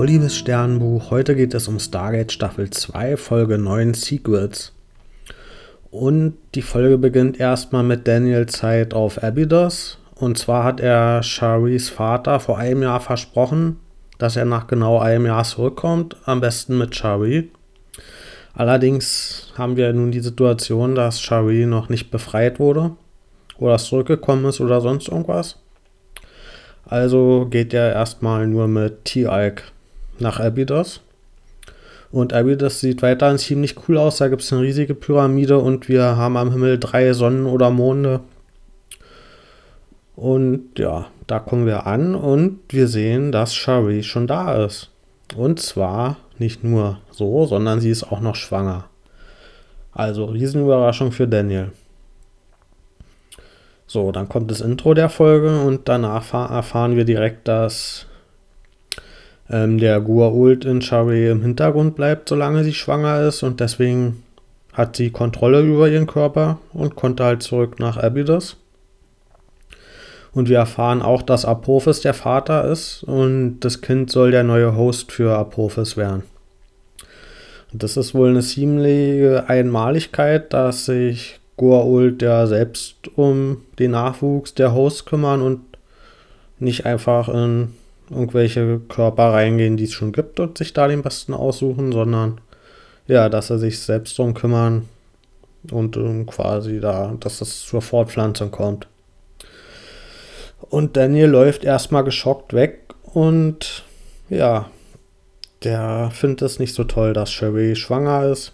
Hallo liebes Sternbuch, heute geht es um Stargate Staffel 2, Folge 9 Secrets. Und die Folge beginnt erstmal mit Daniels Zeit auf Abydos. Und zwar hat er Sharis Vater vor einem Jahr versprochen, dass er nach genau einem Jahr zurückkommt, am besten mit Shari. Allerdings haben wir nun die Situation, dass Shari noch nicht befreit wurde oder zurückgekommen ist oder sonst irgendwas. Also geht er erstmal nur mit T-Alk nach Abydos. Und Abydos sieht weiterhin ziemlich cool aus. Da gibt es eine riesige Pyramide und wir haben am Himmel drei Sonnen oder Monde. Und ja, da kommen wir an und wir sehen, dass Shari schon da ist. Und zwar nicht nur so, sondern sie ist auch noch schwanger. Also Riesenüberraschung für Daniel. So, dann kommt das Intro der Folge und danach erfahren wir direkt, dass ähm, der Guault in Shari im Hintergrund bleibt, solange sie schwanger ist und deswegen hat sie Kontrolle über ihren Körper und konnte halt zurück nach Abydos. Und wir erfahren auch, dass Apophis der Vater ist und das Kind soll der neue Host für Apophis werden. Das ist wohl eine ziemliche Einmaligkeit, dass sich Goa'uld ja selbst um den Nachwuchs der Hosts kümmern und nicht einfach in irgendwelche Körper reingehen, die es schon gibt und sich da den besten aussuchen, sondern ja, dass er sich selbst darum kümmern und um, quasi da, dass es zur Fortpflanzung kommt. Und Daniel läuft erstmal geschockt weg und ja, der findet es nicht so toll, dass Sherry schwanger ist.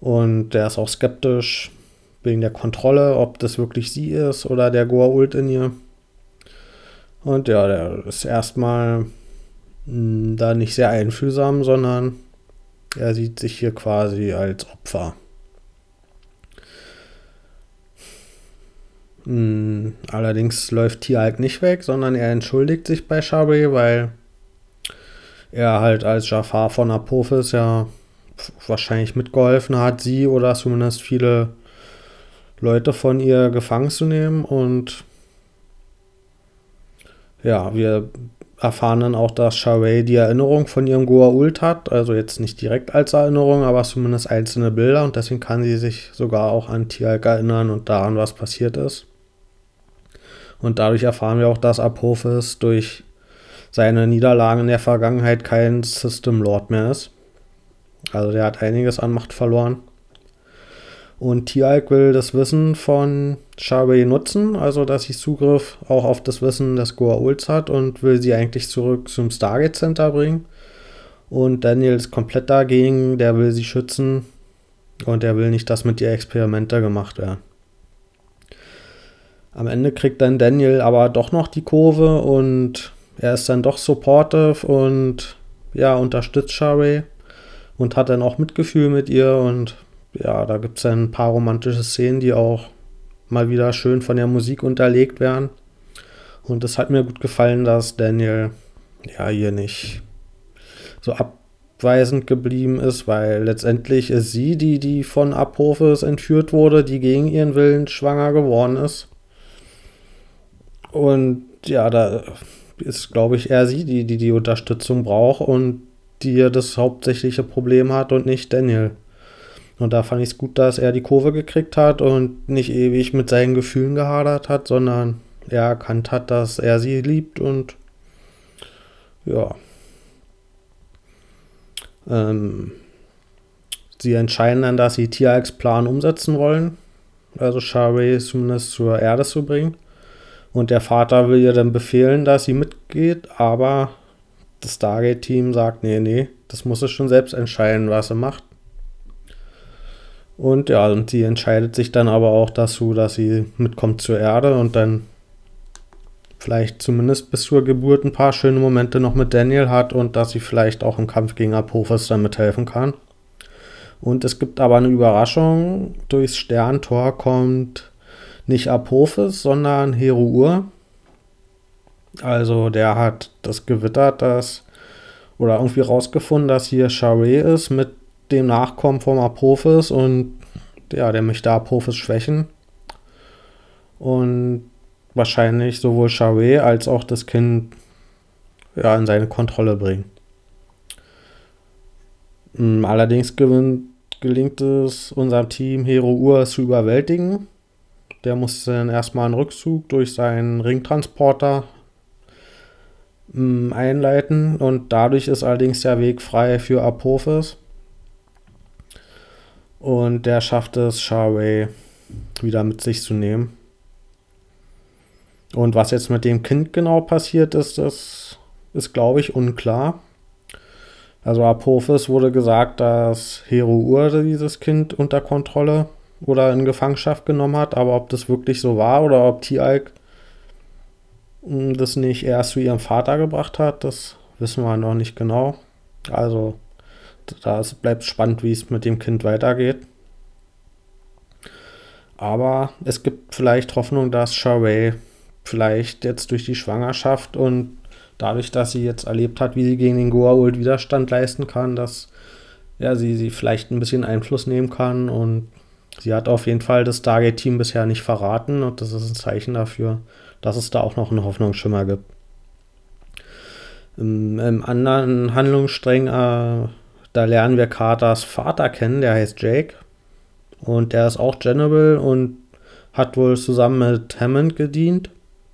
Und der ist auch skeptisch wegen der Kontrolle, ob das wirklich sie ist oder der Goa'uld in ihr. Und ja, der ist erstmal hm, da nicht sehr einfühlsam, sondern er sieht sich hier quasi als Opfer. Hm, allerdings läuft Tialk nicht weg, sondern er entschuldigt sich bei Shabri, weil er halt als Jafar von Apophis ja wahrscheinlich mitgeholfen hat, sie oder zumindest viele Leute von ihr gefangen zu nehmen. Und ja, wir erfahren dann auch, dass Sharey die Erinnerung von ihrem Goa'uld hat. Also jetzt nicht direkt als Erinnerung, aber zumindest einzelne Bilder. Und deswegen kann sie sich sogar auch an Tialk erinnern und daran, was passiert ist. Und dadurch erfahren wir auch, dass Apophis durch seine Niederlagen in der Vergangenheit kein System Lord mehr ist. Also der hat einiges an Macht verloren. Und Tialk will das Wissen von Sharway nutzen, also dass sie Zugriff auch auf das Wissen des Goa'ulds hat und will sie eigentlich zurück zum Stargate Center bringen. Und Daniel ist komplett dagegen, der will sie schützen und er will nicht, dass mit ihr Experimente gemacht werden. Am Ende kriegt dann Daniel aber doch noch die Kurve und er ist dann doch supportive und ja, unterstützt Sharway und hat dann auch Mitgefühl mit ihr und ja, da gibt es dann ein paar romantische Szenen, die auch mal wieder schön von der Musik unterlegt werden. Und es hat mir gut gefallen, dass Daniel ja hier nicht so abweisend geblieben ist, weil letztendlich ist sie die, die von Apophis entführt wurde, die gegen ihren Willen schwanger geworden ist. Und ja, da ist, glaube ich, eher sie, die, die die Unterstützung braucht und die das hauptsächliche Problem hat und nicht Daniel. Und da fand ich es gut, dass er die Kurve gekriegt hat und nicht ewig mit seinen Gefühlen gehadert hat, sondern er erkannt hat, dass er sie liebt und ja. Ähm, sie entscheiden dann, dass sie TRX Plan umsetzen wollen. Also Shari zumindest zur Erde zu bringen. Und der Vater will ihr dann befehlen, dass sie mitgeht, aber das Stargate-Team sagt, nee, nee, das muss es schon selbst entscheiden, was er macht. Und ja, und sie entscheidet sich dann aber auch dazu, dass sie mitkommt zur Erde und dann vielleicht zumindest bis zur Geburt ein paar schöne Momente noch mit Daniel hat und dass sie vielleicht auch im Kampf gegen Apophis damit helfen kann. Und es gibt aber eine Überraschung. Durchs Sterntor kommt nicht Apophis, sondern Heruur. Also der hat das gewittert, dass oder irgendwie rausgefunden, dass hier Charé ist mit dem Nachkommen vom Apophis und ja, der möchte Apophis schwächen. Und wahrscheinlich sowohl Charé als auch das Kind ja, in seine Kontrolle bringen. Mm, allerdings gewinnt, gelingt es unserem Team Hero Ur zu überwältigen. Der muss dann erstmal einen Rückzug durch seinen Ringtransporter mm, einleiten und dadurch ist allerdings der Weg frei für Apophis. Und der schafft es, Sharway wieder mit sich zu nehmen. Und was jetzt mit dem Kind genau passiert ist, das ist, glaube ich, unklar. Also Apophis wurde gesagt, dass Hero Ur dieses Kind unter Kontrolle oder in Gefangenschaft genommen hat, aber ob das wirklich so war oder ob Tialk hm, das nicht erst zu ihrem Vater gebracht hat, das wissen wir noch nicht genau. Also da bleibt spannend, wie es mit dem Kind weitergeht. Aber es gibt vielleicht Hoffnung, dass Sharway vielleicht jetzt durch die Schwangerschaft und dadurch, dass sie jetzt erlebt hat, wie sie gegen den Goa'uld Widerstand leisten kann, dass ja, sie, sie vielleicht ein bisschen Einfluss nehmen kann und sie hat auf jeden Fall das Stargate-Team bisher nicht verraten und das ist ein Zeichen dafür, dass es da auch noch einen Hoffnungsschimmer gibt. Im, im anderen Handlungsstreng, äh, da lernen wir Carters Vater kennen, der heißt Jake und der ist auch General und hat wohl zusammen mit Hammond gedient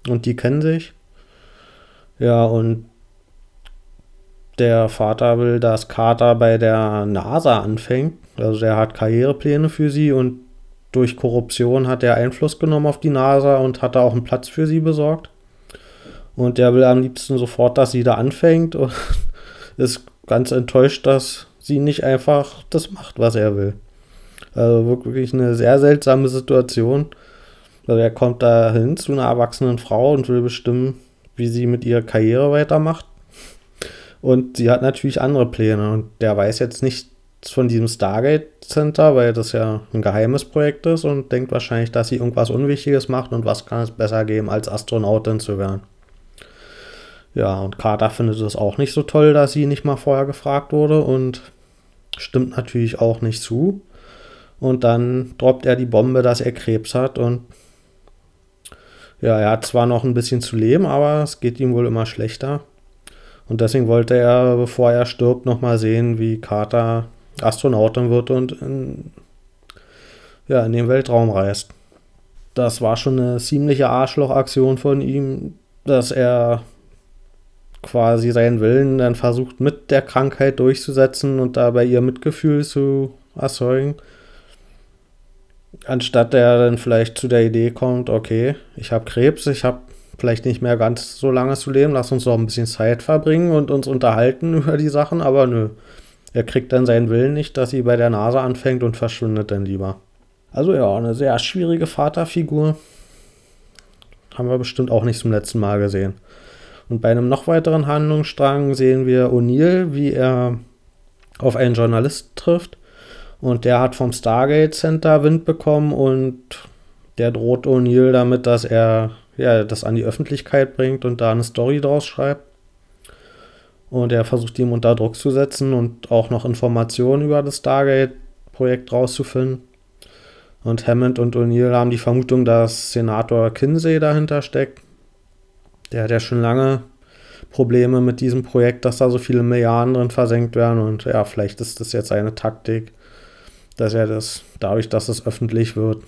und die kennen sich. Ja, und der Vater will, dass Carter bei der NASA anfängt. Also der hat Karrierepläne für sie und durch Korruption hat er Einfluss genommen auf die NASA und hat da auch einen Platz für sie besorgt. Und der will am liebsten sofort, dass sie da anfängt und ist ganz enttäuscht, dass sie nicht einfach das macht, was er will. Also wirklich eine sehr seltsame Situation. Also er kommt da hin zu einer erwachsenen Frau und will bestimmen, wie sie mit ihrer Karriere weitermacht. Und sie hat natürlich andere Pläne und der weiß jetzt nichts von diesem Stargate Center, weil das ja ein geheimes Projekt ist und denkt wahrscheinlich, dass sie irgendwas Unwichtiges macht und was kann es besser geben, als Astronautin zu werden. Ja, und Carter findet es auch nicht so toll, dass sie nicht mal vorher gefragt wurde und stimmt natürlich auch nicht zu. Und dann droppt er die Bombe, dass er Krebs hat und ja, er hat zwar noch ein bisschen zu leben, aber es geht ihm wohl immer schlechter. Und deswegen wollte er, bevor er stirbt, nochmal sehen, wie Carter Astronautin wird und in, ja, in den Weltraum reist. Das war schon eine ziemliche Arschlochaktion von ihm, dass er quasi seinen Willen dann versucht, mit der Krankheit durchzusetzen und dabei ihr Mitgefühl zu erzeugen anstatt der dann vielleicht zu der Idee kommt, okay, ich habe Krebs, ich habe vielleicht nicht mehr ganz so lange zu leben, lass uns doch ein bisschen Zeit verbringen und uns unterhalten über die Sachen, aber nö. Er kriegt dann seinen Willen nicht, dass sie bei der Nase anfängt und verschwindet dann lieber. Also ja, eine sehr schwierige Vaterfigur. Haben wir bestimmt auch nicht zum letzten Mal gesehen. Und bei einem noch weiteren Handlungsstrang sehen wir O'Neill, wie er auf einen Journalist trifft und der hat vom Stargate Center Wind bekommen und der droht O'Neill damit, dass er ja, das an die Öffentlichkeit bringt und da eine Story draus schreibt. Und er versucht ihm unter Druck zu setzen und auch noch Informationen über das Stargate-Projekt rauszufinden. Und Hammond und O'Neill haben die Vermutung, dass Senator Kinsey dahinter steckt. Der hat ja schon lange Probleme mit diesem Projekt, dass da so viele Milliarden drin versenkt werden. Und ja, vielleicht ist das jetzt eine Taktik, dass er das, dadurch, dass es öffentlich wird,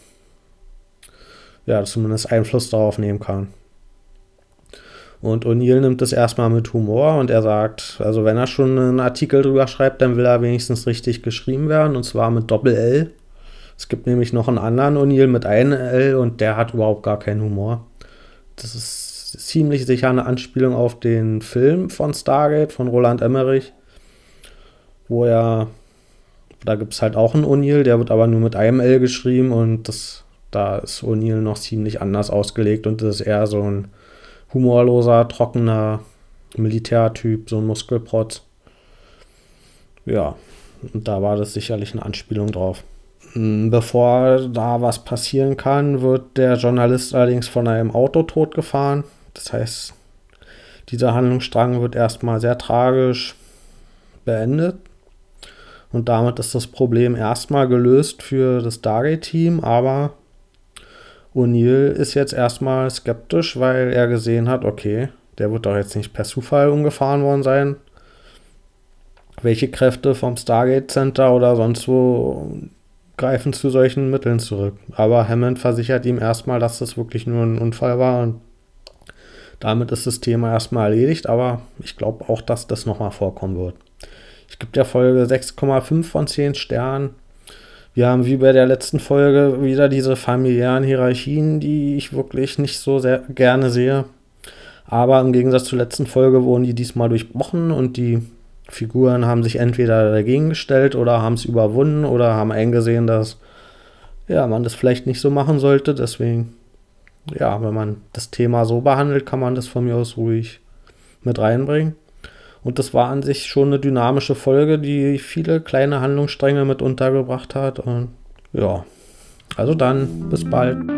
ja, zumindest Einfluss darauf nehmen kann. Und O'Neill nimmt es erstmal mit Humor und er sagt, also wenn er schon einen Artikel drüber schreibt, dann will er wenigstens richtig geschrieben werden und zwar mit Doppel-L. Es gibt nämlich noch einen anderen O'Neill mit einem L und der hat überhaupt gar keinen Humor. Das ist ziemlich sicher eine Anspielung auf den Film von Stargate von Roland Emmerich, wo er da gibt es halt auch einen O'Neill, der wird aber nur mit einem L geschrieben und das, da ist O'Neill noch ziemlich anders ausgelegt und das ist eher so ein humorloser, trockener Militärtyp, so ein Muskelprotz. Ja, und da war das sicherlich eine Anspielung drauf. Hm, bevor da was passieren kann, wird der Journalist allerdings von einem Auto totgefahren. Das heißt, dieser Handlungsstrang wird erstmal sehr tragisch beendet. Und damit ist das Problem erstmal gelöst für das Stargate-Team, aber O'Neill ist jetzt erstmal skeptisch, weil er gesehen hat, okay, Der wird doch jetzt nicht per Zufall umgefahren worden sein. Welche Kräfte vom Stargate Center oder sonst wo greifen zu solchen Mitteln zurück? Aber Hammond versichert ihm erstmal, dass das wirklich nur ein Unfall war und damit ist das Thema erstmal erledigt, aber ich glaube auch, dass das nochmal vorkommen wird. Ich gebe der Folge 6,5 von 10 Sternen. Wir haben wie bei der letzten Folge wieder diese familiären Hierarchien, die ich wirklich nicht so sehr gerne sehe. Aber im Gegensatz zur letzten Folge wurden die diesmal durchbrochen und die Figuren haben sich entweder dagegen gestellt oder haben es überwunden oder haben eingesehen, dass ja, man das vielleicht nicht so machen sollte. Deswegen, ja, wenn man das Thema so behandelt, kann man das von mir aus ruhig mit reinbringen. Und das war an sich schon eine dynamische Folge, die viele kleine Handlungsstränge mit untergebracht hat. Und ja, also dann, bis bald.